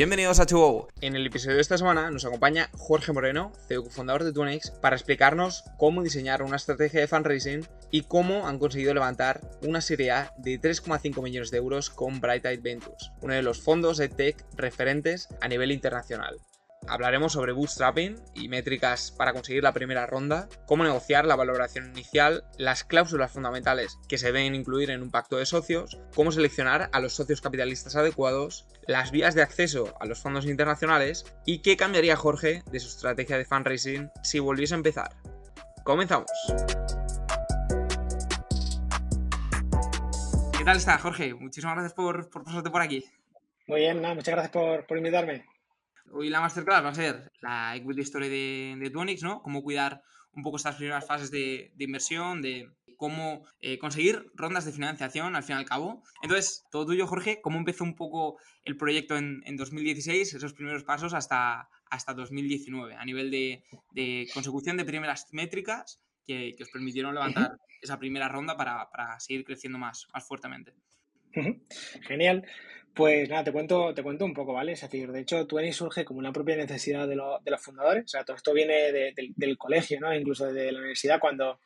Bienvenidos a Chugo. En el episodio de esta semana nos acompaña Jorge Moreno, CEO fundador de Tunex, para explicarnos cómo diseñar una estrategia de fundraising y cómo han conseguido levantar una serie A de 3,5 millones de euros con Bright Eye Ventures, uno de los fondos de tech referentes a nivel internacional. Hablaremos sobre bootstrapping y métricas para conseguir la primera ronda, cómo negociar la valoración inicial, las cláusulas fundamentales que se deben incluir en un pacto de socios, cómo seleccionar a los socios capitalistas adecuados, las vías de acceso a los fondos internacionales y qué cambiaría Jorge de su estrategia de fundraising si volviese a empezar. Comenzamos. ¿Qué tal está, Jorge? Muchísimas gracias por, pasarte por aquí. Muy bien, muchas gracias por invitarme. Hoy la masterclass va a ser la equity story de, de Tuonix, ¿no? Cómo cuidar un poco estas primeras fases de, inversión, de cómo eh, conseguir rondas de financiación al fin y al cabo. Entonces, todo tuyo, Jorge, ¿cómo empezó un poco el proyecto en, 2016, esos primeros pasos hasta, hasta 2019, a nivel de, consecución de primeras métricas que, os permitieron levantar esa primera ronda para, seguir creciendo más, más fuertemente? Genial. Pues nada, te cuento, te cuento un poco, ¿vale? Es decir, de hecho, Twenty surge como una propia necesidad de, los fundadores. O sea, todo esto viene del colegio, ¿no? Incluso de la universidad, cuando,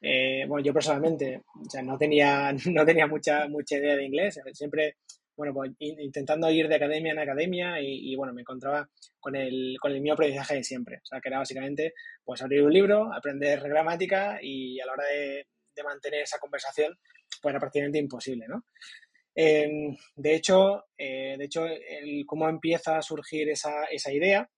eh, bueno, yo personalmente, o sea, no tenía, no tenía mucha, mucha idea de inglés. Siempre, bueno, pues intentando ir de academia en academia y, bueno, me encontraba con el, con el mismo aprendizaje de siempre. O sea, que era básicamente, pues abrir un libro, aprender gramática y a la hora de, de mantener esa conversación, pues era prácticamente imposible, ¿no? Em, de hecho, eh, de hecho el, cómo empieza a surgir esa, esa idea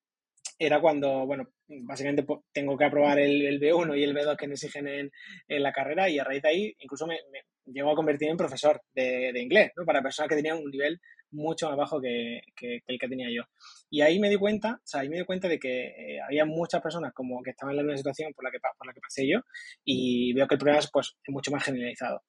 era cuando, bueno, básicamente tengo que aprobar el, B1 y el B2 que me exigen en, en, la carrera y a raíz de ahí incluso me, me llego a convertir en profesor de, de, inglés, ¿no? Para personas que tenían un nivel mucho más bajo que, que, el que tenía yo. Y ahí me di cuenta, o sea, ahí me di cuenta de que eh, había muchas personas como que estaban en la misma situación por la que, por la que pasé yo y veo que el problema es, pues, mucho más generalizado.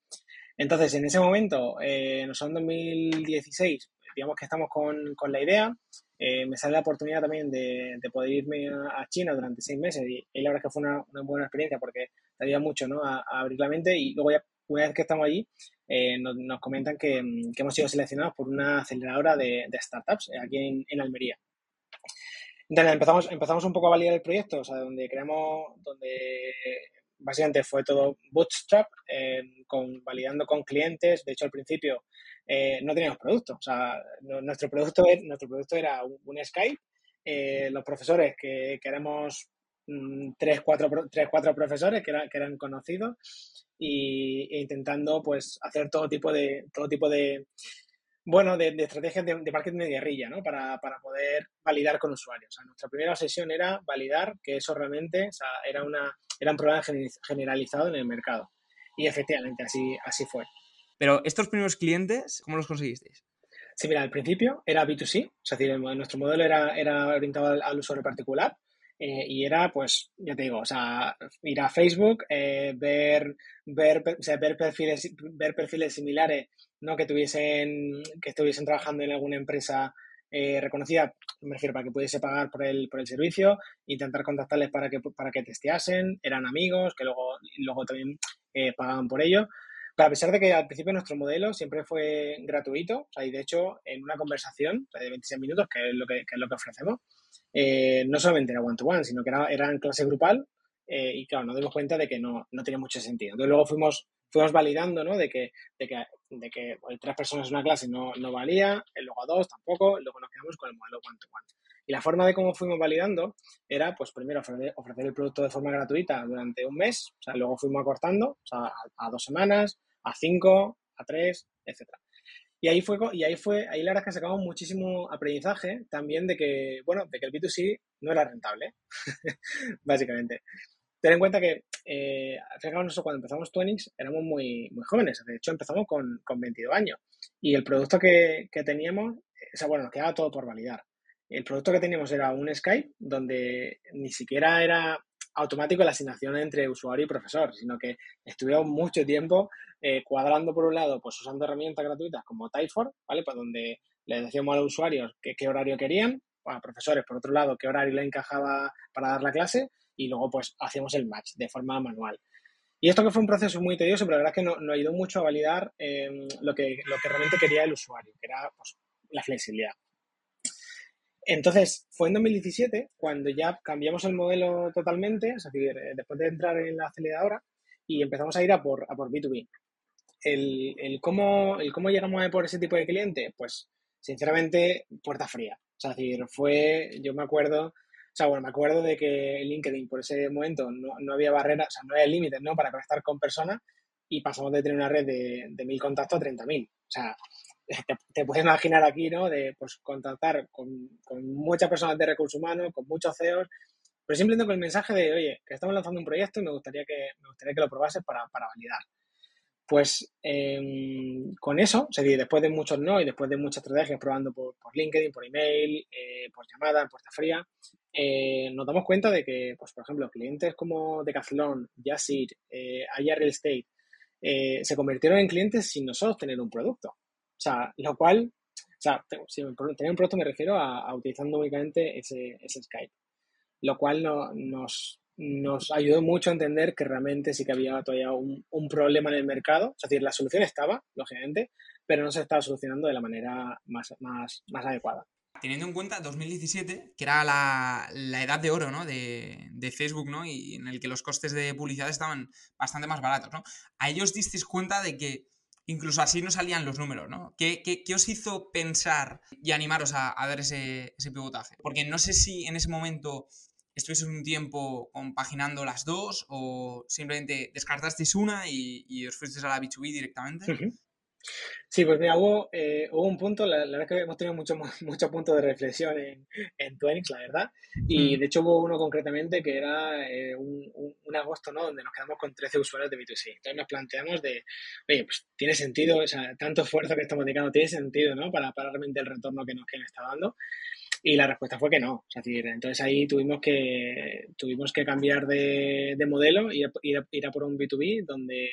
Entonces, en ese momento, eh, no son 2016, digamos que estamos con, con la idea. Eh, me sale la oportunidad también de, de poder irme a, China durante seis meses y, la verdad es que fue una, una buena experiencia porque te ayuda mucho ¿no? a, abrir la mente y luego ya una vez que estamos allí eh, nos, nos, comentan que, que, hemos sido seleccionados por una aceleradora de, de startups aquí en, en, Almería. Entonces empezamos, empezamos un poco a validar el proyecto, o sea, donde creamos, donde básicamente fue todo bootstrap, eh, con, validando con clientes. De hecho, al principio eh, no teníamos producto. O sea, nuestro, producto, nuestro producto era un, Skype. Eh, los profesores, que, que éramos mm, tres, cuatro, tres, cuatro profesores que, que eran conocidos y, e intentando pues hacer todo tipo de, todo tipo de, bueno, de, estrategias de, marketing de guerrilla, ¿no? Para, para, poder validar con usuarios. O sea, nuestra primera sesión era validar que eso realmente o sea, era, una, era un problema generalizado en el mercado. Y efectivamente, así, así fue. Pero estos primeros clientes, ¿cómo los conseguisteis? Sí, mira, al principio era B2C, es decir, nuestro modelo era, era orientado al, usuario particular. Eh, y era, pues, ya te digo, o sea, ir a Facebook, eh, ver, ver, o sea, ver, perfiles, ver perfiles similares ¿no? que, tuviesen, que estuviesen trabajando en alguna empresa eh, reconocida, me refiero para que pudiese pagar por el, por el servicio, intentar contactarles para que, para que testeasen, eran amigos, que luego, luego también pagaban por ello. Pero a pesar de que al principio nuestro modelo siempre fue gratuito, o sea, y de hecho en una conversación de 26 minutos, que es lo que, que es lo que ofrecemos, eh, no solamente era one-to-one, sino que era, era en clase grupal, y claro, nos dimos cuenta de que no, no tenía mucho sentido. Entonces luego fuimos fuimos validando, ¿no? De que, de que, de que tres personas en una clase no, no valía, luego a dos tampoco, luego nos quedamos con el modelo one-to-one. Y la forma de cómo fuimos validando era, pues primero ofrecer, el producto de forma gratuita durante un mes, o luego fuimos acortando, a, dos semanas, a cinco, a tres, etcétera. Y ahí fue, y ahí fue, ahí la verdad es que sacamos muchísimo aprendizaje también de que, bueno, de que el B2C no era rentable, básicamente. Ten en cuenta que, eh, fijaos, cuando empezamos Twenix éramos muy, muy jóvenes. De hecho, empezamos con, con 22 años. Y el producto que, que teníamos, o sea, bueno, nos quedaba todo por validar. El producto que teníamos era un Skype donde ni siquiera era automático la asignación entre usuario y profesor, sino que estuvimos mucho tiempo eh, cuadrando por un lado, pues usando herramientas gratuitas como Typeform, ¿vale? Pues donde les decíamos a los usuarios qué, qué horario querían, a profesores, por otro lado, qué horario le encajaba para dar la clase y luego pues hacíamos el match de forma manual. Y esto que fue un proceso muy tedioso, pero la verdad es que no, no ayudó mucho a validar em, lo, que, lo que realmente quería el usuario, que era pues, la flexibilidad. Entonces, fue en 2017 cuando ya cambiamos el modelo totalmente, es decir, eh, después de entrar en la aceleradora y empezamos a ir a por, a por B2B. El, el, cómo, el cómo llegamos a por ese tipo de cliente, pues sinceramente, puerta fría. Es decir, fue, yo me acuerdo, o sea, bueno, me acuerdo de que LinkedIn por ese momento no, no había barreras, o sea, no había límites, ¿no? Para conectar con personas y pasamos de tener una red de, de mil contactos a 30.000. O sea, te, puedes imaginar aquí, ¿no? De pues, contactar con, muchas personas de recursos humanos, con muchos CEOs, pero simplemente con el mensaje de, oye, que estamos lanzando un proyecto y me gustaría que, me gustaría que lo probases para, para validar. Pues eh, con eso, o sea, después de muchos no y después de muchas estrategias probando por, LinkedIn, por email, eh, por llamada, en puerta fría, eh, nos damos cuenta de que, pues, por ejemplo, clientes como Decathlon, Jazzir, eh, Aya Real Estate, eh, se convirtieron en clientes sin nosotros tener un producto. O sea, lo cual, o sea, si tener un producto me refiero a, a utilizando únicamente ese, ese, Skype. Lo cual no, nos, nos ayudó mucho a entender que realmente sí que había todavía un, un, problema en el mercado. Es decir, la solución estaba, lógicamente, pero no se estaba solucionando de la manera más, más, más adecuada teniendo en cuenta 2017, que era la, la edad de oro ¿no? de, de, Facebook, ¿no? Y en el que los costes de publicidad estaban bastante más baratos, ¿no? A ellos disteis cuenta de que incluso así no salían los números, ¿no? ¿Qué, qué, qué os hizo pensar y animaros a, a dar ese, ese, pivotaje? Porque no sé si en ese momento estuvieseis un tiempo compaginando las dos o simplemente descartasteis una y, y os fuisteis a la B2B directamente. Sí, pues mira, hubo, eh, hubo un punto, la, la, verdad es que hemos tenido muchos mucho puntos de reflexión en, en Twenix, la verdad, y mm. de hecho hubo uno concretamente que era eh, un, un, un, agosto, ¿no? Donde nos quedamos con 13 usuarios de B2C. Entonces nos planteamos de, oye, pues tiene sentido, o sea, tanto esfuerzo que estamos dedicando, tiene sentido, ¿no? Para, para realmente el retorno que nos, que nos está dando. Y la respuesta fue que no. Es decir, entonces ahí tuvimos que, tuvimos que cambiar de, de modelo y ir, ir, ir a por un B2B donde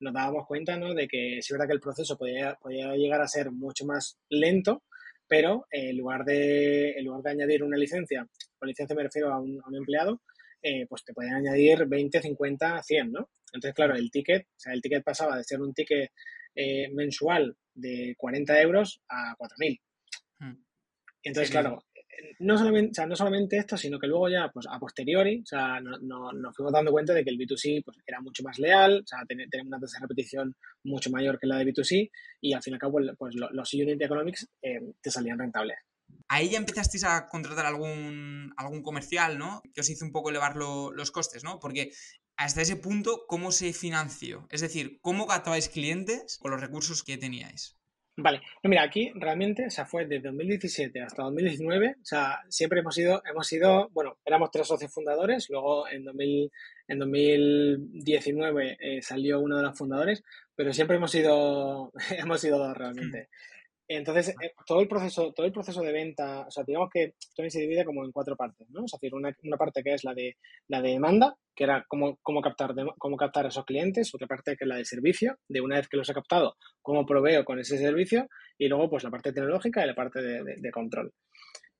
nos dábamos cuenta ¿no? de que es verdad que el proceso podía, podía llegar a ser mucho más lento, pero en lugar de, en lugar de añadir una licencia, con licencia me refiero a un, a un empleado, eh, pues te podían añadir 20, 50, 100, ¿no? Entonces, claro, el ticket, o sea, el ticket pasaba de ser un ticket eh, mensual de 40 euros a 4.000. Hmm. Entonces, sí, claro, no solamente, o sea, no solamente esto, sino que luego ya, pues a posteriori, o sea, no, no, nos fuimos dando cuenta de que el B2C pues, era mucho más leal, o sea, tenemos ten, una tasa de repetición mucho mayor que la de B2C y al fin y al cabo, pues, pues los unit economics eh, te salían rentables. Ahí ya empezasteis a contratar algún, algún comercial, ¿no? Que os hizo un poco elevar lo, los costes, ¿no? Porque hasta ese punto, ¿cómo se financió? Es decir, ¿cómo captabais clientes con los recursos que teníais? Vale, mira, aquí realmente, o sea, fue desde 2017 hasta 2019, o sea, siempre hemos ido, hemos ido, bueno, éramos tres socios fundadores, luego en, 2000, en 2019 eh, salió uno de los fundadores, pero siempre hemos ido, hemos ido dos realmente. Entonces, eh, todo el proceso, todo el proceso de venta, o sea, digamos que Tony se divide como en cuatro partes, ¿no? Es decir, una, una parte que es la de la de demanda, que era cómo, cómo captar cómo captar a esos clientes, otra parte que es la de servicio, de una vez que los he captado, cómo proveo con ese servicio, y luego pues la parte tecnológica y la parte de, control.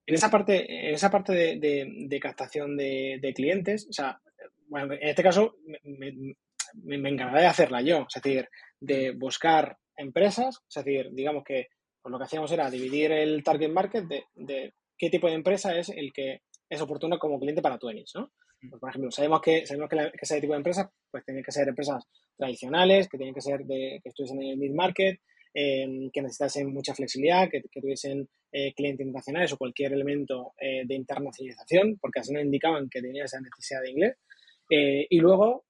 En esa parte, en esa parte de, de captación de, clientes, o sea, bueno, en este caso me, me, me encargaré de hacerla yo, es decir, de buscar empresas, es decir, digamos que pues lo que hacíamos era dividir el target market de, de, qué tipo de empresa es el que es oportuno como cliente para Twenties, ¿no? Pues, por ejemplo, sabemos que, sabemos que, la, que ese tipo de empresas pues tienen que ser empresas tradicionales, que tienen que ser de, que estuviesen en el mid-market, eh, que necesitasen mucha flexibilidad, que, que tuviesen eh, clientes internacionales o cualquier elemento eh, de internacionalización, porque así nos indicaban que tenían esa necesidad de inglés. Eh, y luego,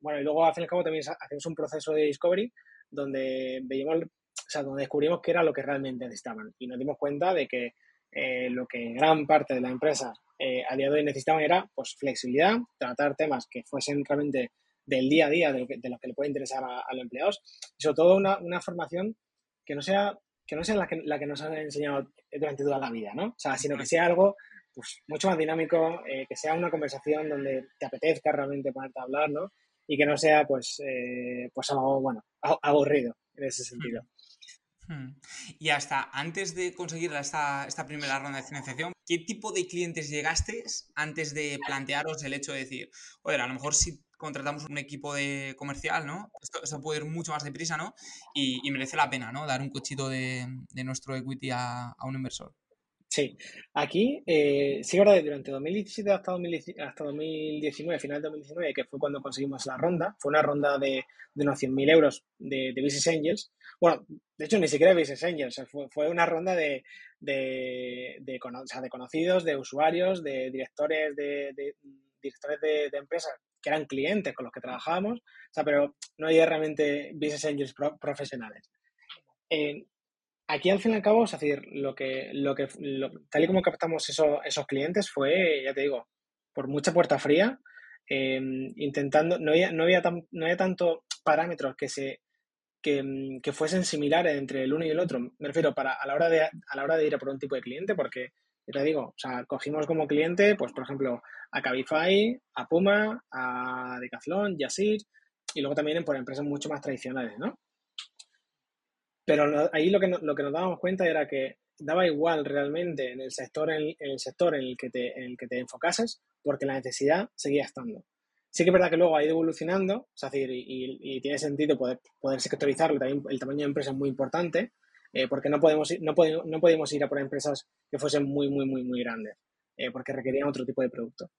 bueno, y luego al fin y al cabo también hacemos un proceso de discovery donde veíamos o sea, donde descubrimos qué era lo que realmente necesitaban. Y nos dimos cuenta de que eh, lo que gran parte de la empresa eh, a día de hoy necesitaban era pues, flexibilidad, tratar temas que fuesen realmente del día a día, de, lo que, de los que le puede interesar a, a, los empleados, y sobre todo una, una formación que no sea, que no sea la, que, la que nos han enseñado durante toda la vida, ¿no? O sea, sino que sea algo pues, mucho más dinámico, eh, que sea una conversación donde te apetezca realmente ponerte a hablar, ¿no? Y que no sea, pues, eh, pues algo, bueno, aburrido en ese sentido. Hmm. Y hasta antes de conseguir esta, esta, primera ronda de financiación, ¿qué tipo de clientes llegaste antes de plantearos el hecho de decir, oye, a lo mejor si contratamos un equipo de comercial, ¿no? Esto, puede ir mucho más deprisa, ¿no? Y, y, merece la pena, ¿no? Dar un cochito de, de nuestro equity a, a un inversor. Sí, aquí eh, sí, verdad, durante 2017 hasta, 2019, final de 2019, que fue cuando conseguimos la ronda, fue una ronda de, de unos 100.000 euros de, de, Business Angels. Bueno, de hecho, ni siquiera Business Angels, fue, una ronda de, de, de, conocidos, de usuarios, de directores de, directores de, empresas que eran clientes con los que trabajábamos, o sea, pero no había realmente Business Angels profesionales. Eh, aquí al fin y al cabo, es decir, lo que, lo que, tal y como captamos esos clientes fue, ya te digo, por mucha puerta fría, em, intentando, no había, no, había no había tanto parámetros que se que, que, fuesen similares entre el uno y el otro. Me refiero para a la hora de a la hora de ir a por un tipo de cliente, porque ya te digo, o sea, cogimos como cliente, pues por ejemplo, a Cabify, a Puma, a Decathlon, Yasir, y luego también por empresas mucho más tradicionales, ¿no? Pero ahí lo que, lo que nos dábamos cuenta era que daba igual realmente en el sector en, el sector en el que te, en el que te enfocases, porque la necesidad seguía estando. Sí que es verdad que luego ha ido evolucionando, es decir, y, tiene sentido poder, poder sectorizarlo, también el tamaño de empresa es muy importante, eh, porque no podemos, no, podemos, no podemos ir a por empresas que fuesen muy, muy, muy, muy grandes, eh, porque requerían otro tipo de producto.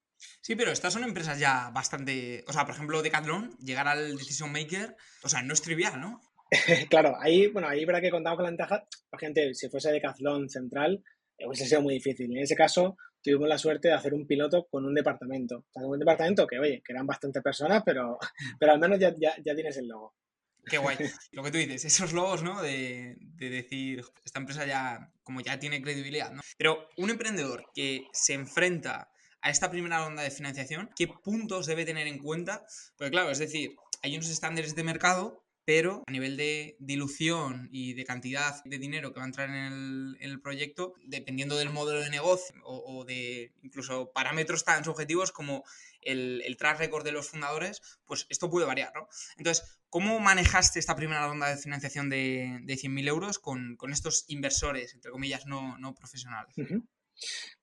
Sí, pero estas son empresas ya bastante. O sea, por ejemplo, Decathlon, llegar al Decision Maker, o sea, no es trivial, ¿no? claro, ahí, bueno, ahí verdad que contamos con la ventaja, por gente, si fuese Decathlon central, eh, hubiese sido muy difícil. En ese caso, tuvimos la suerte de hacer un piloto con un departamento. O sea, un departamento que, oye, que eran bastantes personas, pero, pero al menos ya, ya, ya tienes el logo. Qué guay. Lo que tú dices, esos logos, ¿no? De, de, decir, esta empresa ya, como ya tiene credibilidad, ¿no? Pero un emprendedor que se enfrenta a esta primera ronda de financiación, ¿qué puntos debe tener en cuenta? Porque claro, es decir, hay unos estándares de mercado pero a nivel de dilución y de cantidad de dinero que va a entrar en el, proyecto, dependiendo del modelo de negocio o, de incluso parámetros tan subjetivos como el, el, track record de los fundadores, pues esto puede variar, ¿no? Entonces, ¿cómo manejaste esta primera ronda de financiación de, de 100.000 euros con, estos inversores, entre comillas, no, no profesionales?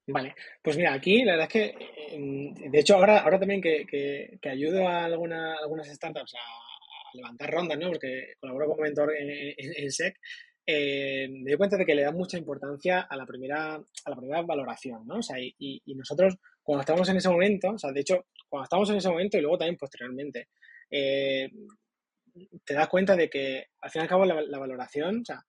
Vale, pues mira, aquí la verdad es que, de hecho, ahora, ahora también que, que, ayudo a alguna, algunas startups a levantar rondas, ¿no? Porque colaboro como mentor en, SEC. Eh, me doy cuenta de que le da mucha importancia a la primera, a la primera valoración, ¿no? Y, nosotros, cuando estamos en ese momento, o sea, de hecho, cuando estamos en ese momento y luego también posteriormente, eh, te das cuenta de que al fin y al cabo la, la valoración, o sea,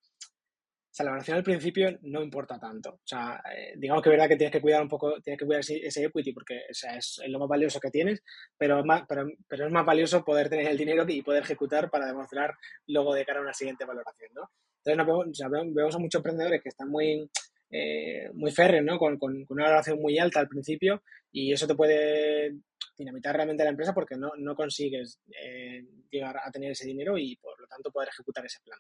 o sea, la valoración al principio no importa tanto. O sea, eh, digamos que es verdad que tienes que cuidar un poco, tienes que cuidar ese, equity porque o sea, es, lo más valioso que tienes, pero es, más, pero, es más valioso poder tener el dinero y poder ejecutar para demostrar luego de cara a una siguiente valoración, ¿no? Entonces, vemos, o sea, a muchos emprendedores que están muy, eh, muy férreos, ¿no? Con, con, una valoración muy alta al principio y eso te puede dinamitar realmente la empresa porque no, no consigues eh, llegar a tener ese dinero y por lo tanto poder ejecutar ese plan.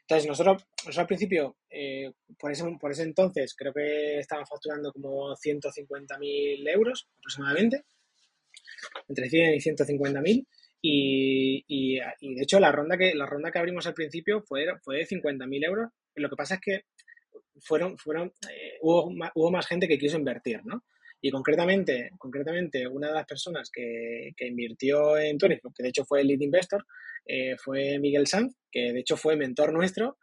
Entonces, nosotros, nosotros al principio, eh, por, ese, por ese entonces, creo que estaban facturando como 150.000 euros aproximadamente, entre 100 y 150.000. Y, y, y, de hecho la ronda que la ronda que abrimos al principio fue, fue de 50.000 euros. Lo que pasa es que fueron, fueron, eh, hubo, hubo más gente que quiso invertir, ¿no? Y concretamente, concretamente una de las personas que, que invirtió en Tony, que de hecho fue el lead investor, eh, fue Miguel Sanz, que de hecho fue mentor nuestro,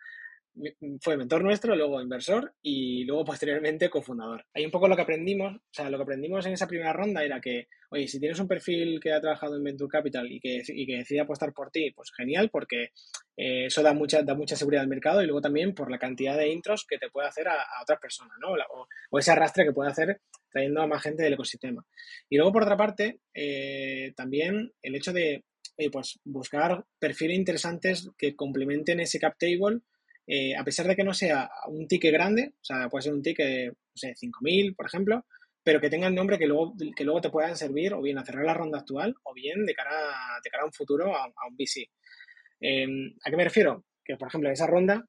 fue mentor nuestro, luego inversor y luego posteriormente cofundador. Ahí un poco lo que aprendimos, o sea, lo que aprendimos en esa primera ronda era que, oye, si tienes un perfil que ha trabajado en Venture Capital y que, y que decide apostar por ti, pues genial, porque eh, eso da mucha, da mucha seguridad al mercado y luego también por la cantidad de intros que te puede hacer a, otras personas, ¿no? O, ese arrastre que puede hacer trayendo a más gente del ecosistema. Y luego, por otra parte, eh, también el hecho de pues buscar perfiles interesantes que complementen ese cap table eh, a pesar de que no sea un ticket grande, o sea, puede ser un ticket, no sé, 5.000, por ejemplo, pero que tenga el nombre que luego, que luego te puedan servir o bien a cerrar la ronda actual o bien de cara, de cara a un futuro, a, un VC. Em, ¿A qué me refiero? Que, por ejemplo, en esa ronda,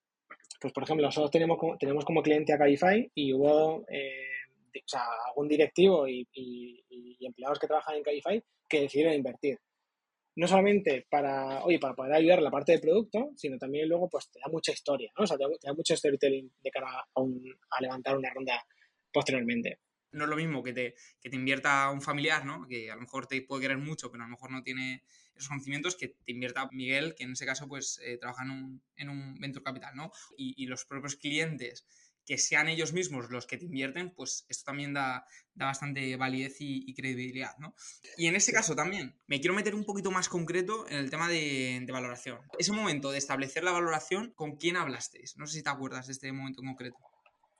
pues, por ejemplo, nosotros tenemos como, tenemos como cliente a Cabify y hubo eh, o sea, algún directivo y, y, empleados que trabajan en Cabify que decidieron invertir no solamente para, oye, para poder ayudar la parte de producto, sino también luego pues te da mucha historia, ¿no? O sea, te da, mucho storytelling de cara a, a, levantar una ronda posteriormente. No es lo mismo que te, que te invierta un familiar, ¿no? Que a lo mejor te puede querer mucho, pero a lo mejor no tiene esos conocimientos, que te invierta Miguel, que en ese caso pues eh, trabaja en un, en un venture capital, ¿no? Y, y los propios clientes que sean ellos mismos los que te invierten, pues esto también da, da bastante validez y, credibilidad, ¿no? Y en ese caso también me quiero meter un poquito más concreto en el tema de, valoración. Ese momento de establecer la valoración, ¿con quién hablasteis? No sé si te acuerdas de este momento en concreto.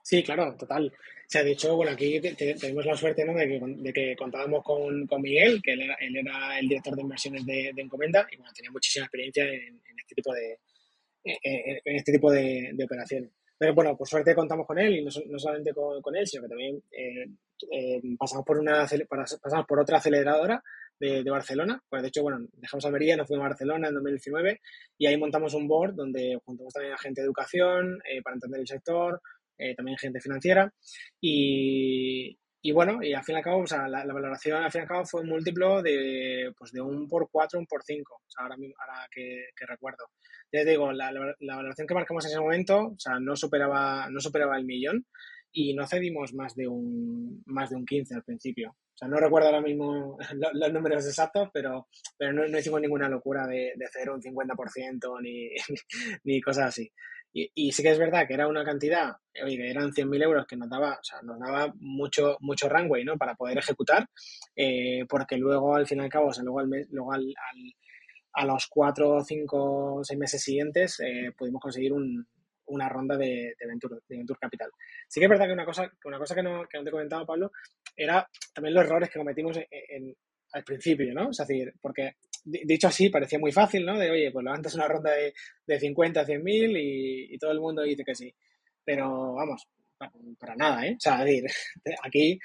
Sí, claro, total. O sea, de hecho, bueno, aquí tenemos la suerte ¿no? de, que, de que contábamos con, con Miguel, que él era, él era, el director de inversiones de, de Encomenda y bueno, tenía muchísima experiencia en, este tipo de, en, este tipo de, operaciones. Pero bueno, por suerte contamos con él y no, no solamente con, con, él, sino que también eh, eh, pasamos, por una, pasamos por otra aceleradora de, de, Barcelona. Pues de hecho, bueno, dejamos Almería, nos fuimos a Barcelona en 2019 y ahí montamos un board donde juntamos también a gente de educación eh, para entender el sector, eh, también gente financiera. Y, y, bueno, y al fin y al cabo, o sea, la, valoración al fin y al cabo fue un múltiplo de, pues de un por cuatro, un por cinco, o sea, ahora, ahora que, que recuerdo. Ya digo, la, la, valoración que marcamos en ese momento, o sea, no superaba, no superaba el millón y no cedimos más de un más de un 15 al principio. O sea, no recuerdo ahora mismo los, números exactos, pero, pero no, no, hicimos ninguna locura de, de hacer un 50% ni, ni cosas así. Y, sí que es verdad que era una cantidad, oye, eran 100.000 euros que nos daba, o sea, nos daba mucho, mucho runway, ¿no? Para poder ejecutar, eh, porque luego, al fin y al cabo, o sea, luego, al luego al, a los cuatro, cinco, seis meses siguientes, eh, pudimos conseguir un, una ronda de, de, Venture, de Venture Capital. Sí que es verdad que una cosa, que una cosa que, no, que no te he comentado, Pablo, era también los errores que cometimos en, al principio, ¿no? Es decir, porque dicho así parecía muy fácil, ¿no? De, oye, pues levantas una ronda de, de 50 a 100 mil y, y, todo el mundo dice que sí. Pero vamos, para, nada, ¿eh? O sea, decir, aquí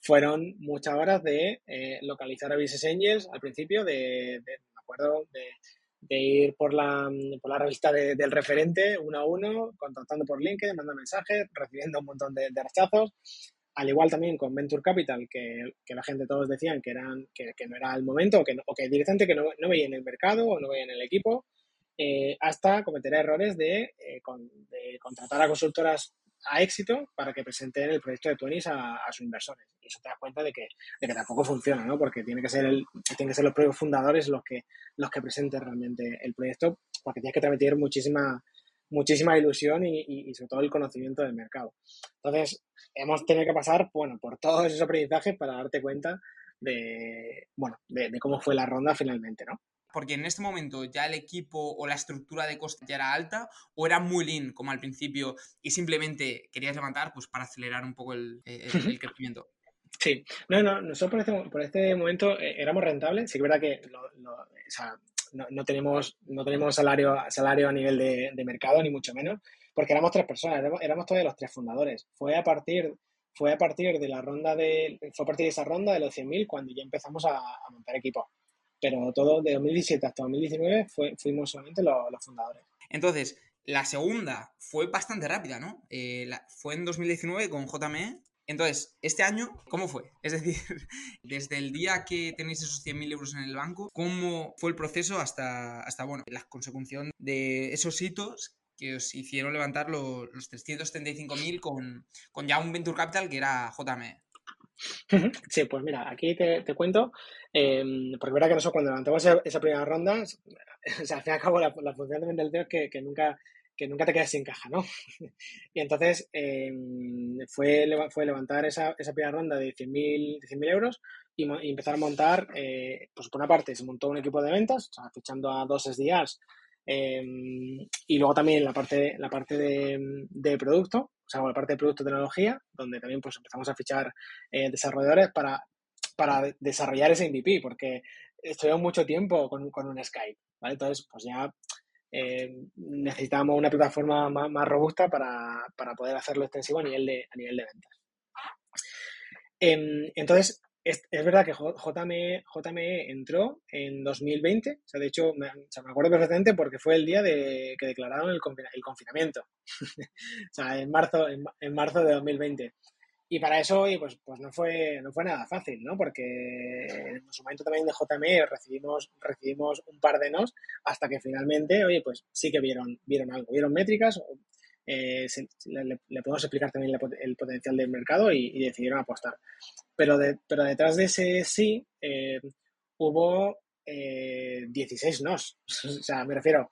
fueron muchas horas de eh, localizar a Business Angels al principio, de, de acuerdo, de, de, ir por la, por la revista del referente uno a uno, contactando por LinkedIn, mandando mensajes, recibiendo un montón de, de rechazos al igual también con Venture Capital, que, que la gente todos decían que, eran, que, no era el momento o que, o que directamente que no, no veían el mercado o no veían el equipo, eh, hasta cometer errores de, eh, de, contratar a consultoras a éxito para que presenten el proyecto de a, a, sus inversores. Y eso te das cuenta de que, de que tampoco funciona, ¿no? Porque tiene que ser el, tienen que ser los propios fundadores los que, los que presenten realmente el proyecto, porque tienes que transmitir muchísima, muchísima ilusión y, y, sobre todo el conocimiento del mercado. Entonces, hemos tenido que pasar, bueno, por todos esos aprendizajes para darte cuenta de, bueno, de, de, cómo fue la ronda finalmente, ¿no? Porque en este momento ya el equipo o la estructura de coste ya era alta o era muy lean como al principio y simplemente querías levantar pues para acelerar un poco el, el, el crecimiento. Sí, no, no, nosotros por este, por este momento eh, éramos rentables, sí que es verdad que lo, lo, o sea, no, no, tenemos, no tenemos salario, salario a nivel de, mercado, ni mucho menos, porque éramos tres personas, éramos, éramos todos los tres fundadores. Fue a partir fue a partir de la ronda de fue a partir de esa ronda de los 100.000 cuando ya empezamos a, montar equipo. Pero todo de 2017 hasta 2019 fue, fuimos solamente los, los fundadores. Entonces, la segunda fue bastante rápida, ¿no? Eh, la, fue en 2019 con JME entonces, este año, ¿cómo fue? Es decir, desde el día que tenéis esos 100.000 euros en el banco, ¿cómo fue el proceso hasta, hasta bueno, la consecución de esos hitos que os hicieron levantar los, los 335.000 con, con ya un Venture Capital que era JME? Sí, pues mira, aquí te, te cuento, eh, porque verdad que nosotros cuando levantamos esa, primera ronda, o sea, al fin y al cabo la, función de Mendelteo es que, que nunca que nunca te quedes sin caja, ¿no? y entonces eh, fue, fue levantar esa, esa primera ronda de 100.000 de 100 euros y, y, empezar a montar, eh, pues por una parte se montó un equipo de ventas, o sea, fichando a dos SDRs, eh, y luego también la parte, la parte de, de, producto, o sea, la parte de producto tecnología, donde también pues empezamos a fichar eh, desarrolladores para, para desarrollar ese MVP, porque estuvimos mucho tiempo con, con un Skype, ¿vale? Entonces, pues ya eh, necesitamos una plataforma más, más robusta para, para, poder hacerlo extensivo a nivel de, a nivel de ventas. Eh, entonces, es, es, verdad que JME, JME, entró en 2020, o sea, de hecho, me acuerdo perfectamente porque fue el día de que declararon el, el confinamiento, o sea, en marzo, en, en marzo de 2020. Y para eso, oye, pues, pues no, fue, no fue nada fácil, ¿no? Porque en su momento también de JME recibimos, recibimos un par de nos hasta que finalmente, oye, pues sí que vieron, vieron algo, vieron métricas, eh, le, podemos explicar también el potencial del mercado y, decidieron apostar. Pero, de, pero detrás de ese sí eh, hubo eh, 16 nos. o sea, me refiero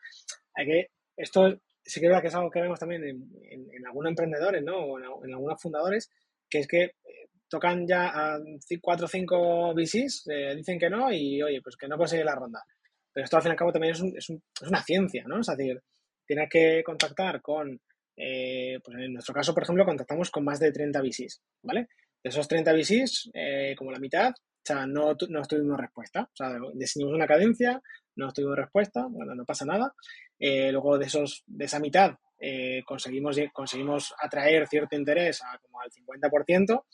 a que esto sí que es que es algo que vemos también en, algunos emprendedores, ¿no? O en, algunos fundadores, que es que eh, tocan ya a cuatro o cinco VCs, eh, dicen que no y, oye, pues que no consigue la ronda. Pero esto al fin y al cabo también es, una ciencia, ¿no? Es decir, tienes que contactar con, eh, pues en nuestro caso, por ejemplo, contactamos con más de 30 VCs, ¿vale? De esos 30 VCs, como la mitad, o sea, no, no tuvimos respuesta. O sea, diseñamos una cadencia, no tuvimos respuesta, bueno, no pasa nada. Luego de, esos, de esa mitad eh, conseguimos, conseguimos atraer cierto interés a como al 50%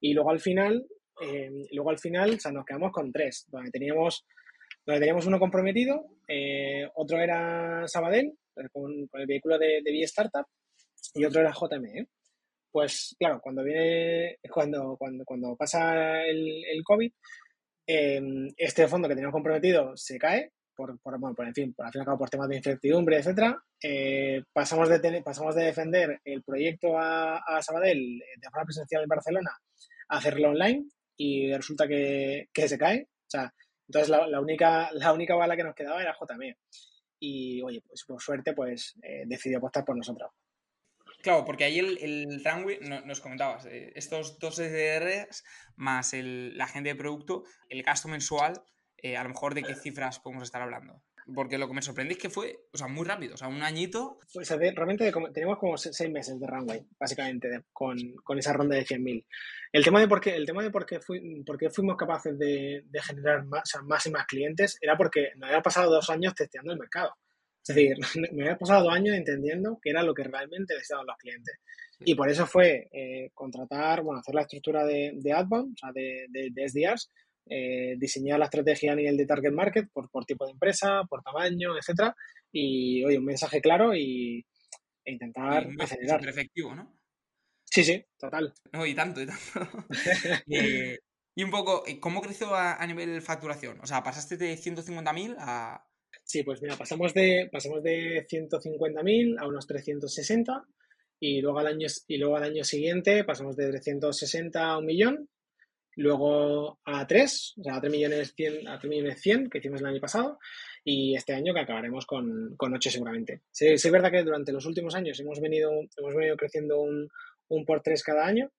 y luego al final, eh, luego al final o sea, nos quedamos con tres, donde teníamos, donde teníamos uno comprometido, otro era Sabadell, con, el vehículo de, de Startup, y otro era JME. Pues claro, cuando viene, cuando, cuando, cuando pasa el, el COVID, este fondo que teníamos comprometido se cae por, por, bueno, por, en fin, por, al fin y al cabo, por temas de incertidumbre, etcétera, eh, pasamos, de pasamos de defender el proyecto a, a, Sabadell eh, de forma presencial en Barcelona a hacerlo online y resulta que, que se cae. O sea, entonces la, la, única, la única bala que nos quedaba era JME. Y, oye, pues por suerte, pues eh, decidió apostar por nosotros. Claro, porque ahí el, el runway, nos comentabas, eh, estos dos SDRs más el, la agente de producto, el gasto mensual eh, a lo mejor de qué cifras podemos estar hablando. Porque lo que me sorprendí es que fue, o sea, muy rápido, o sea, un añito. Pues realmente tenemos como seis meses de runway, básicamente, con, con, esa ronda de 100.000. El tema de por qué, el tema de por qué, por qué fuimos capaces de, de generar más, o sea, más y más clientes era porque nos había pasado dos años testeando el mercado. Es decir, me había pasado dos años entendiendo qué era lo que realmente necesitaban los clientes. Y por eso fue eh, contratar, bueno, hacer la estructura de, de Adbound, o sea, de, de, de SDRs, eh, diseñar la estrategia a nivel de target market por, por tipo de empresa, por tamaño, etcétera, y oye, un mensaje claro y, e intentar y acelerar. efectivo, ¿no? Sí, sí, total. No, y tanto, y tanto. Eh, y un poco, eh, ¿cómo creció a, a nivel facturación? O sea, pasaste de 150.000 a... Sí, pues mira, pasamos de, pasamos de 150.000 a unos 360 y luego, al año, y luego al año siguiente pasamos de 360 a un millón luego a 3, o sea, a 3 millones 100, a 3 millones 100 que hicimos el año pasado y este año que acabaremos con, con 8 seguramente. Sí, es verdad que durante los últimos años hemos venido, hemos venido creciendo un, un por 3 cada año,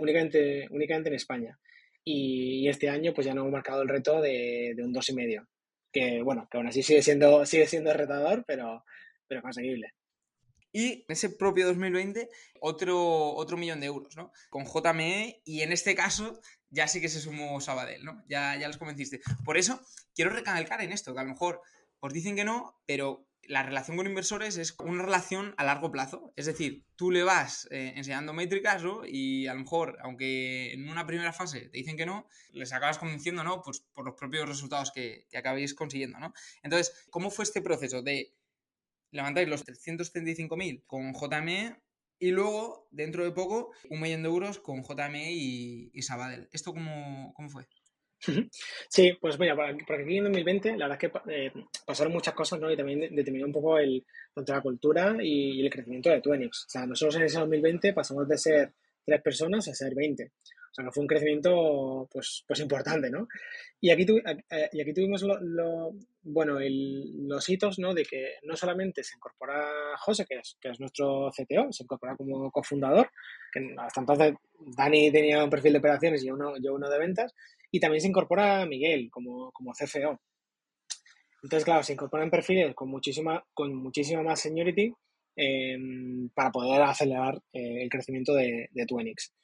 únicamente, únicamente en España. Y, este año pues ya nos hemos marcado el reto de, de un 2,5, que bueno, que aún así sigue siendo, sigue siendo retador, pero, pero conseguible. Y ese propio 2020, otro, otro millón de euros, ¿no? Con JME y en este caso ya sí que se sumó Sabadell, ¿no? Ya, ya los convenciste. Por eso quiero recalcar en esto, que a lo mejor os dicen que no, pero la relación con inversores es una relación a largo plazo. Es decir, tú le vas eh, enseñando métricas, ¿no? Y a lo mejor, aunque en una primera fase te dicen que no, les acabas convenciendo, ¿no? Pues por los propios resultados que, que acabéis consiguiendo, ¿no? Entonces, ¿cómo fue este proceso de levantáis los 335.000 con JME y luego, dentro de poco, un millón de euros con JME y, Sabadell. ¿Esto cómo, cómo, fue? Sí, pues mira, porque aquí en 2020 la verdad es que eh, pasaron muchas cosas, ¿no? Y también determinó un poco el, la cultura y, el crecimiento de Twenix. O sea, nosotros en ese 2020 pasamos de ser tres personas a ser 20. O sea, que fue un crecimiento pues, pues importante, ¿no? Y aquí, eh, y aquí tuvimos lo, bueno, los hitos, ¿no? De que no solamente se incorpora José, que es, que es nuestro CTO, se incorpora como cofundador, que hasta entonces Dani tenía un perfil de operaciones y uno, yo uno de ventas, y también se incorpora Miguel como, como CFO. Entonces, claro, se incorporan perfiles con muchísima, con muchísima más seniority eh, para poder acelerar eh, el crecimiento de Twenix.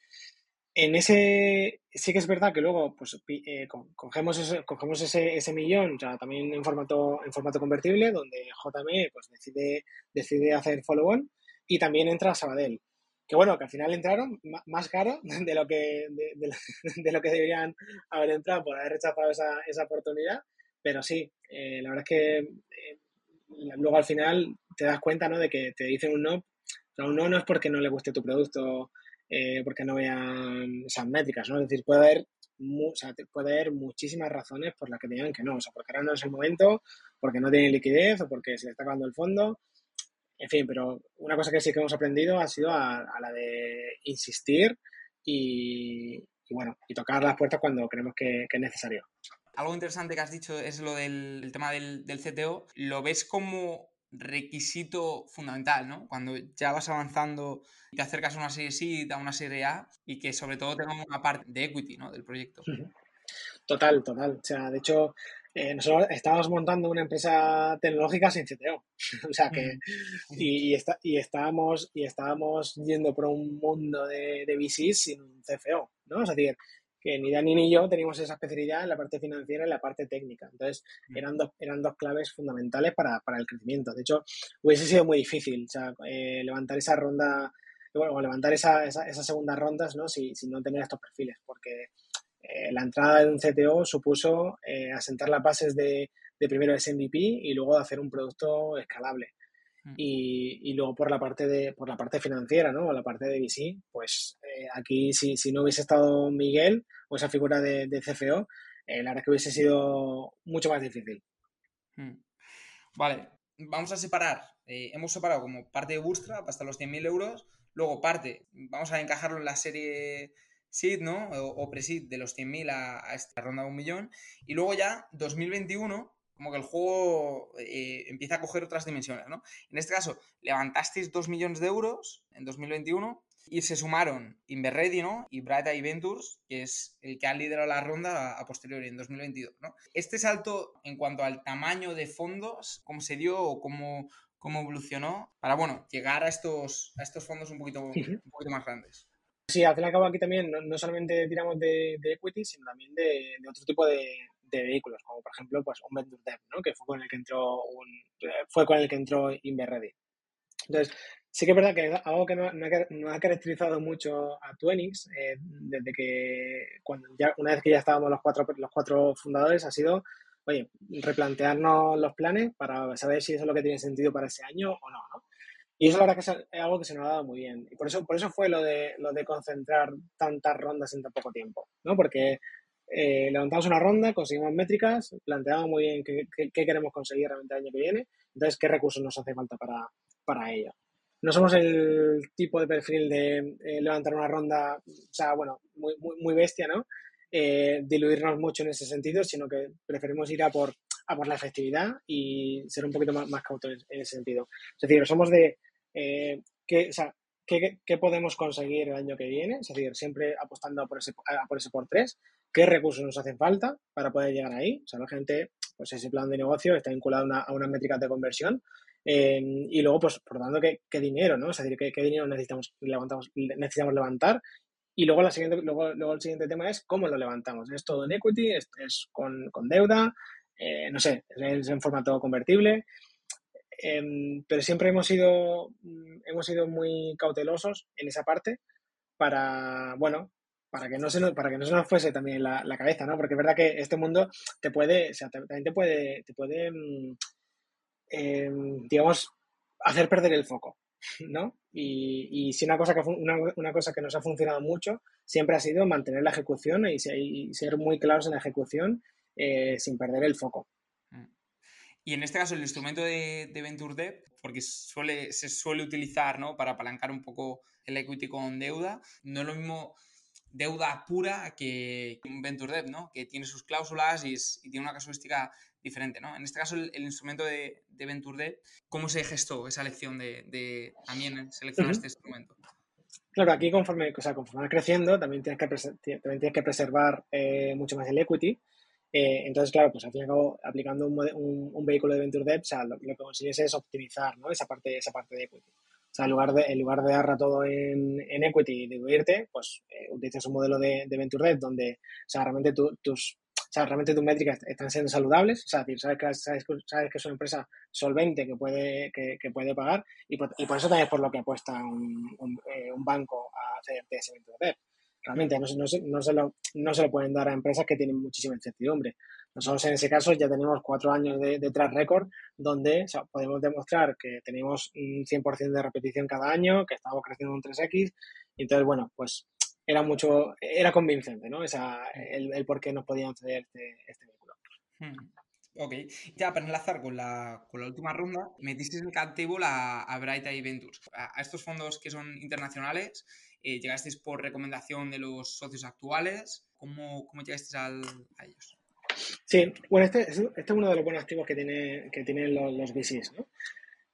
En ese, sí que es verdad que luego pues, eh, cogemos, ese, cogemos ese, ese millón, sea, también en formato, en formato convertible, donde JME pues, decide, decide hacer follow-on y también entra Sabadell. Que bueno, que al final entraron más caro de lo que, de, de, lo que deberían haber entrado por haber rechazado esa, esa oportunidad, pero sí, eh, la verdad es que eh, luego al final te das cuenta ¿no? de que te dicen un no. O sea, un no no es porque no le guste tu producto eh, porque no vean esas métricas, ¿no? Es decir, puede haber, o sea, puede haber muchísimas razones por las que digan que no, o sea, porque ahora no es el momento, porque no tienen liquidez o porque se le está acabando el fondo, en fin, pero una cosa que sí que hemos aprendido ha sido a, la de insistir y, y, bueno, y tocar las puertas cuando creemos que, que, es necesario. Algo interesante que has dicho es lo del tema del, del CTO. ¿Lo ves como requisito fundamental, ¿no? Cuando ya vas avanzando y te acercas a una serie C, a una serie A y que sobre todo tenga una parte de equity, ¿no? Del proyecto. Total, total. O sea, de hecho, eh, nosotros estábamos montando una empresa tecnológica sin CTO. o sea que, y, y, estábamos, y estábamos yendo por un mundo de, de VCs sin un CFO, ¿no? Es decir, que ni Dani ni yo teníamos esa especialidad en la parte financiera y en la parte técnica. Entonces, mm. eran dos, eran dos claves fundamentales para, para el crecimiento. De hecho, hubiese sido muy difícil o sea, eh, levantar esa ronda, bueno, levantar esa, esa, esas segundas rondas, ¿no? Si, si no tener estos perfiles, porque eh, la entrada de un CTO supuso eh, asentar las bases de, de primero ese MVP y luego de hacer un producto escalable. Mm. Y, y, luego por la parte de por la parte financiera, ¿no? O la parte de VC, pues eh, aquí si, si, no hubiese estado Miguel o esa figura de, de CFO, la verdad que hubiese sido mucho más difícil. Mm. Vale, vamos a separar. hemos separado como parte de Bootstrap hasta los 100.000 euros, luego parte, vamos a encajarlo en la serie SID, ¿no? O, pre-SID de los 100.000 a, a, esta ronda de un millón. Y luego ya, 2021, como que el juego eh, empieza a coger otras dimensiones, ¿no? En este caso, levantasteis 2 millones de euros en 2021 y se sumaron Inverready, ¿no? Y Bright Eye Ventures, que es el que ha liderado la ronda a, posteriori en 2022, ¿no? Este salto en cuanto al tamaño de fondos, ¿cómo se dio o cómo, cómo evolucionó para, bueno, llegar a estos, a estos fondos un poquito, un poquito más grandes? Sí, al fin y al cabo aquí también no, solamente tiramos de, equity, sino también de, otro tipo de, vehículos, como por ejemplo pues un Venture Debt, ¿no? que fue con el que entró un, fue con el que entró Inverready. Entonces, sí que es verdad que algo que no, no ha caracterizado mucho a Twenix eh, desde que cuando ya una vez que ya estábamos los cuatro los cuatro fundadores ha sido oye replantearnos los planes para saber si eso es lo que tiene sentido para ese año o no, ¿no? Y eso la verdad que es algo que se nos ha dado muy bien. Y por eso, por eso fue lo de, lo de concentrar tantas rondas en tan poco tiempo, ¿no? Porque eh, levantamos una ronda, conseguimos métricas, planteamos muy bien qué, qué, queremos conseguir realmente el año que viene, entonces qué recursos nos hace falta para, para ello. No somos el tipo de perfil de eh, levantar una ronda, o sea, bueno, muy, muy, muy bestia, ¿no? Eh, diluirnos mucho en ese sentido, sino que preferimos ir a por, a por la efectividad y ser un poquito más, más cautos en ese sentido. Es decir, somos de eh, qué, o sea, qué, qué, podemos conseguir el año que viene, es decir, siempre apostando por ese, por ese por tres, qué recursos nos hacen falta para poder llegar ahí. O sea, la gente, pues ese plan de negocio está vinculado a, una, a unas métricas de conversión. Eh, y luego, pues, por tanto, ¿qué, dinero, ¿no? Es decir, qué, dinero necesitamos, levantamos, necesitamos levantar y luego, la siguiente, luego, el siguiente tema es cómo lo levantamos. ¿Es todo en equity? ¿Es, con, deuda? Eh, no sé, ¿es en formato convertible? Em, pero siempre hemos sido, hemos sido muy cautelosos en esa parte para, bueno, para que no se nos, para que no se nos fuese también la, la cabeza, ¿no? Porque es verdad que este mundo te puede, o sea, también te puede, te puede, eh, digamos, hacer perder el foco, ¿no? Y, y si una cosa, que, una, una, cosa que nos ha funcionado mucho siempre ha sido mantener la ejecución y, ser muy claros en la ejecución eh, sin perder el foco. Y en este caso, el instrumento de, de Venture Debt, porque suele, se suele utilizar ¿no? para apalancar un poco el equity con deuda, no es lo mismo deuda pura que un Venture Debt, ¿no? que tiene sus cláusulas y, y tiene una casuística diferente. ¿no? En este caso, el, el instrumento de, de, Venture Debt, ¿cómo se gestó esa elección de, de también seleccionar uh -huh. este instrumento? Claro, aquí conforme, o sea, conforme vas creciendo, también tienes que, también tienes que preservar eh, mucho más el equity. Eh, entonces, claro, pues al fin y al cabo, aplicando un, un, un vehículo de Venture Debt, o sea, lo, lo, que consigues es optimizar ¿no? esa, parte, esa parte de equity. En lugar de, en lugar de todo en, en equity y diluirte, pues eh, utilizas un modelo de, de, Venture Debt donde, sea, realmente tu, tus, sea, realmente tus métricas están siendo saludables, o sea, sabes que, sabes, sabes que es una empresa solvente que puede, que, que puede pagar y por, y por, eso también es por lo que apuesta un, un, eh, banco a hacer ese Venture realmente no, no, no, se lo, no se lo pueden dar a empresas que tienen muchísima incertidumbre. Nosotros en ese caso ya tenemos cuatro años de, de track record donde podemos demostrar que tenemos un 100% de repetición cada año, que estamos creciendo un 3X. Y entonces, bueno, pues era mucho, era convincente, ¿no? Esa, el, el por qué nos podían ceder este, este vehículo. Hmm. Ok, ya para enlazar con la, con la última ronda, metisteis en el cap table a, a Bright Eye Ventures, a, a estos fondos que son internacionales eh, ¿Llegasteis por recomendación de los socios actuales? ¿Cómo, cómo llegasteis al, a ellos? Sí, bueno, este, este, es uno de los buenos activos que, tiene, que tienen los, los VCs, ¿no?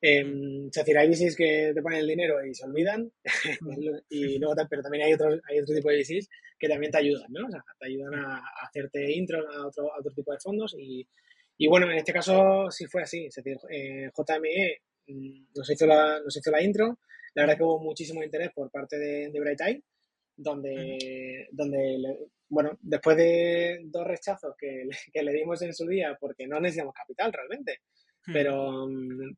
Em, es decir, hay VCs que te ponen el dinero y se olvidan, y luego, pero también hay, otros, hay otro tipo de VCs que también te ayudan, ¿no? O sea, te ayudan a, hacerte intro a otro, a otro tipo de fondos y, y, bueno, en este caso sí fue así, es decir, eh, JME mm, nos hizo, la, nos hizo la intro, la verdad que hubo muchísimo interés por parte de, de Bright Eye, donde, donde bueno, después de dos rechazos que, que, le dimos en su día porque no necesitamos capital realmente, hmm. pero,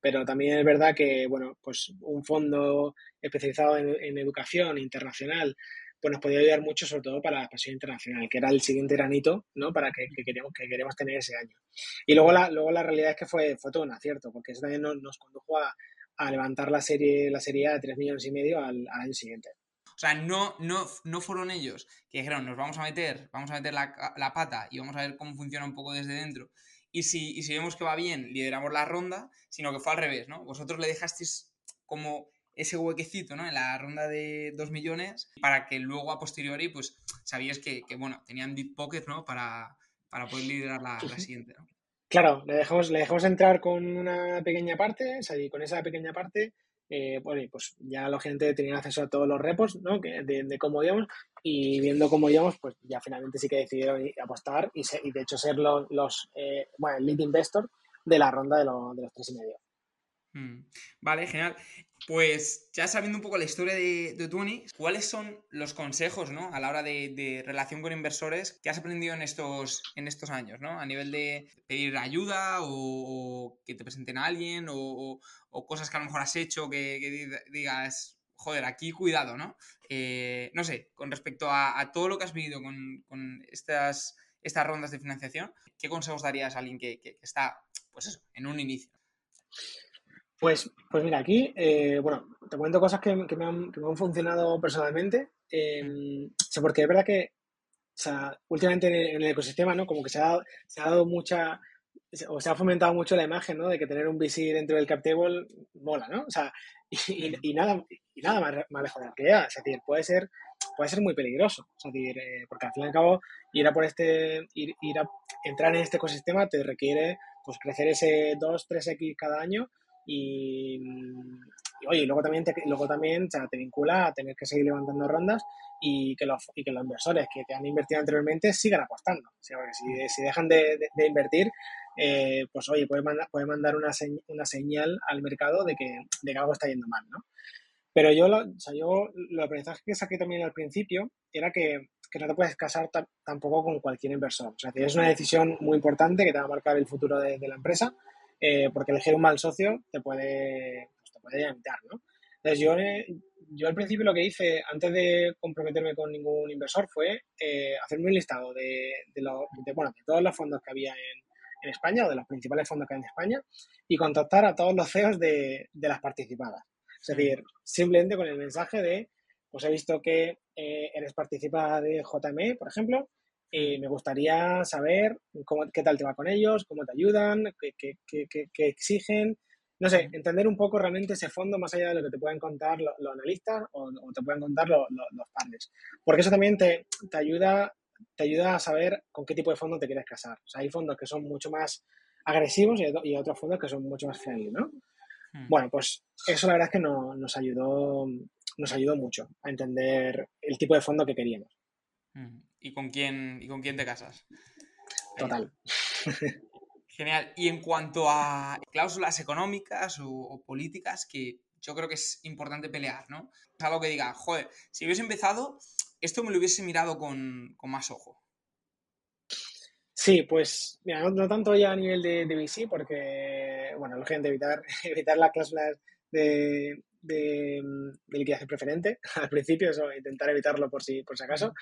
pero también es verdad que, bueno, pues un fondo especializado en, educación internacional pues nos podía ayudar mucho, sobre todo para la expansión internacional, que era el siguiente granito, ¿no? Para que, que queremos, que queremos tener ese año. Y luego la, luego la realidad es que fue, fue todo un acierto, porque eso también nos, nos condujo a, a, levantar la serie, la serie A de 3 millones y medio al, al año siguiente. O sea, no, no, no fueron ellos que dijeron, nos vamos a meter, vamos a meter la, la, pata y vamos a ver cómo funciona un poco desde dentro. Y si, y si vemos que va bien, lideramos la ronda, sino que fue al revés, ¿no? Vosotros le dejasteis como ese huequecito, ¿no? En la ronda de 2 millones para que luego a posteriori, pues, sabías que, que bueno, tenían deep pocket, ¿no? Para, para poder liderar la, la siguiente, ¿no? Claro, le dejamos, le dejamos entrar con una pequeña parte, o sea, y con esa pequeña parte eh, bueno, pues ya la gente tenía acceso a todos los repos ¿no? de, de, cómo íbamos y viendo cómo íbamos, pues ya finalmente sí que decidieron apostar y, se, y de hecho ser los, los eh, bueno, el lead investor de la ronda de, lo, de los tres y medio. Mm. Vale, genial. Pues ya sabiendo un poco la historia de, de ¿cuáles son los consejos ¿no? a la hora de, relación con inversores que has aprendido en estos, en estos años? ¿no? A nivel de pedir ayuda o, que te presenten a alguien o, cosas que a lo mejor has hecho que, que digas, joder, aquí cuidado, ¿no? Eh, no sé, con respecto a, a, todo lo que has vivido con, con estas, estas rondas de financiación, ¿qué consejos darías a alguien que, que está, pues eso, en un inicio? Pues, pues mira, aquí, eh, bueno, te cuento cosas que, que, me, han, que me, han, funcionado personalmente. Eh, o sea, porque es verdad que, o sea, últimamente en el, ecosistema, ¿no? Como que se ha, se ha dado mucha, o se ha fomentado mucho la imagen, ¿no? De que tener un VC dentro del cap table mola, ¿no? O sea, y, y, y nada, y nada más, más lejos de la realidad. Es decir, puede ser, puede ser muy peligroso. Es decir, eh, porque al fin y al cabo, ir a por este, ir, ir a entrar en este ecosistema te requiere, pues, crecer ese 2, 3x cada año y, y, oye, luego también, te, luego también o sea, te vincula a tener que seguir levantando rondas y que los, y que los inversores que te han invertido anteriormente sigan apostando. O sea, porque si, si dejan de, de, de invertir, eh, pues oye, puede mandar, puede mandar una, una, señal al mercado de que, de que algo está yendo mal, ¿no? Pero yo, lo, o sea, yo, lo aprendizaje que saqué también al principio era que, que no te puedes casar tampoco con cualquier inversor. O sea, es una decisión muy importante que te va a marcar el futuro de, de la empresa eh, porque elegir un mal socio te puede, pues te puede limitar, ¿no? Entonces yo, eh, yo al principio lo que hice antes de comprometerme con ningún inversor fue eh, hacerme un listado de, de, lo, de, bueno, de todos los fondos que había en, en, España o de los principales fondos que hay en España y contactar a todos los CEOs de, de las participadas. Es decir, simplemente con el mensaje de, pues he visto que eh, eres participada de JME, por ejemplo, y me gustaría saber cómo, qué tal te va con ellos, cómo te ayudan, qué, qué, qué, qué, exigen. No sé, entender un poco realmente ese fondo más allá de lo que te pueden contar los, los analistas o, o, te pueden contar los, los, los partners. Porque eso también te, te, ayuda, te ayuda a saber con qué tipo de fondo te quieres casar. O sea, hay fondos que son mucho más agresivos y, y otros fondos que son mucho más friendly, ¿no? Hmm. Bueno, pues eso la verdad es que no, nos, ayudó, nos ayudó mucho a entender el tipo de fondo que queríamos. Hmm y con quién, y con quién te casas. Total. Genial. Y en cuanto a cláusulas económicas o, o, políticas, que yo creo que es importante pelear, ¿no? Es algo que diga, joder, si hubiese empezado, esto me lo hubiese mirado con, con más ojo. Sí, pues, mira, no, no, tanto ya a nivel de, de VC, porque, bueno, lógicamente evitar, evitar las cláusulas de, de, de, liquidación preferente al principio, eso, intentar evitarlo por si, por si acaso.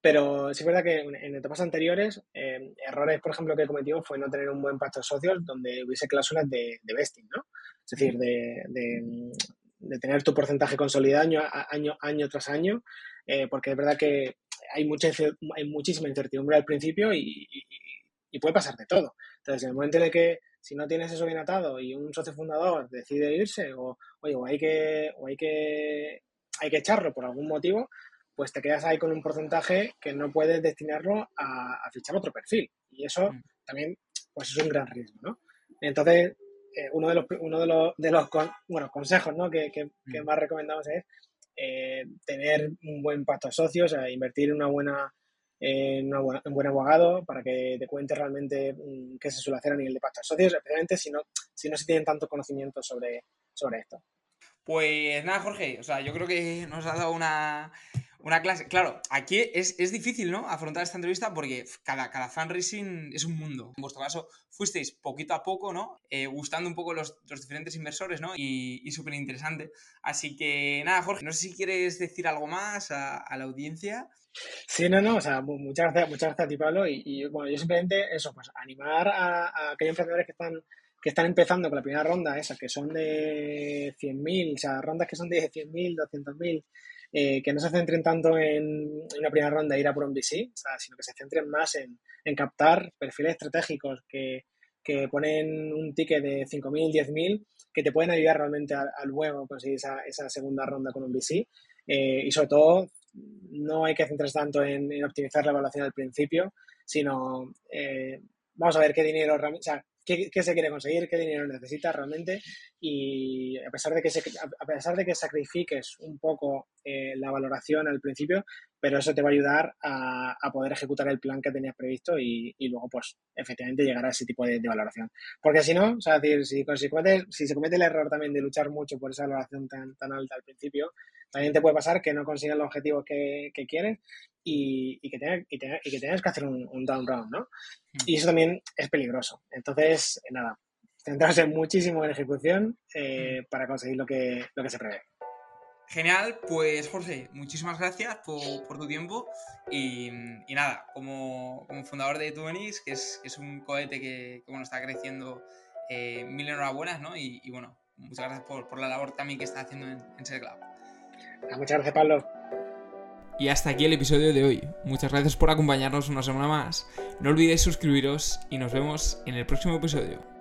Pero sí es verdad que en etapas anteriores, eh, errores, por ejemplo, que cometimos fue no tener un buen pacto de socios donde hubiese cláusulas de, de vesting, ¿no? Es decir, de, de, de, tener tu porcentaje consolidado año, año, año tras año, eh, porque es verdad que hay, mucha, hay muchísima incertidumbre al principio y, y, y, puede pasar de todo. Entonces, en el momento en el que si no tienes eso bien atado y un socio fundador decide irse o, oye, o hay que, o hay que, hay que echarlo por algún motivo, pues te quedas ahí con un porcentaje que no puedes destinarlo a, a fichar otro perfil. Y eso mm. también pues es un gran riesgo, ¿no? Entonces, eh, uno de los, uno de los, de los bueno, consejos ¿no? que, que, que, mm. más recomendamos es eh, tener un buen pacto de socios, invertir en una buena en, un buen abogado para que te cuente realmente mm, qué se suele hacer a nivel de pacto de socios, especialmente si no, si no se tienen tanto conocimiento sobre, sobre esto. Pues nada, Jorge, o sea, yo creo que nos ha dado una, una clase. Claro, aquí es, difícil, ¿no? Afrontar esta entrevista porque cada, cada fundraising es un mundo. En vuestro caso, fuisteis poquito a poco, ¿no? Eh, gustando un poco los, los, diferentes inversores, ¿no? Y, y súper interesante. Así que nada, Jorge, no sé si quieres decir algo más a, la audiencia. Sí, no, no, o sea, muchas gracias, muchas gracias a ti, Pablo. Y, bueno, yo simplemente eso, pues animar a, a aquellos emprendedores que están que están empezando con la primera ronda, esas que son de 100.000, o sea, rondas que son de 100.000, 200.000, eh, que no se centren tanto en, una primera ronda e ir a por un VC, sino que se centren más en, captar perfiles estratégicos que, ponen un ticket de 5.000, 10.000, que te pueden ayudar realmente al, luego conseguir esa, esa, segunda ronda con un VC. Eh, y sobre todo, no hay que centrarse tanto en, optimizar la evaluación al principio, sino eh, vamos a ver qué dinero, o sea, qué, se quiere conseguir, qué dinero necesita realmente y a pesar de que, a pesar de que sacrifiques un poco eh, la valoración al principio, pero eso te va a ayudar a, poder ejecutar el plan que tenías previsto y, luego, pues, efectivamente llegar a ese tipo de, valoración. Porque si no, o sea, decir, si, si, si, se comete el error también de luchar mucho por esa valoración tan, tan alta al principio, también te puede pasar que no consigas los objetivos que, que quieres y, y, que tengas, y, que tengas que hacer un, down round, ¿no? Mm. Y eso también es peligroso. Entonces, nada, centrarse muchísimo en ejecución eh, mm. para conseguir lo que, lo que se prevé. Genial, pues Jorge, muchísimas gracias por, tu tiempo y, nada, como, fundador de Tubenis, que es, es un cohete que, bueno, está creciendo, eh, mil enhorabuenas, ¿no? Y, bueno, muchas gracias por, la labor también que está haciendo en, en Club. Muchas gracias, Pablo. Y hasta aquí el episodio de hoy. Muchas gracias por acompañarnos una semana más. No olvidéis suscribiros y nos vemos en el próximo episodio.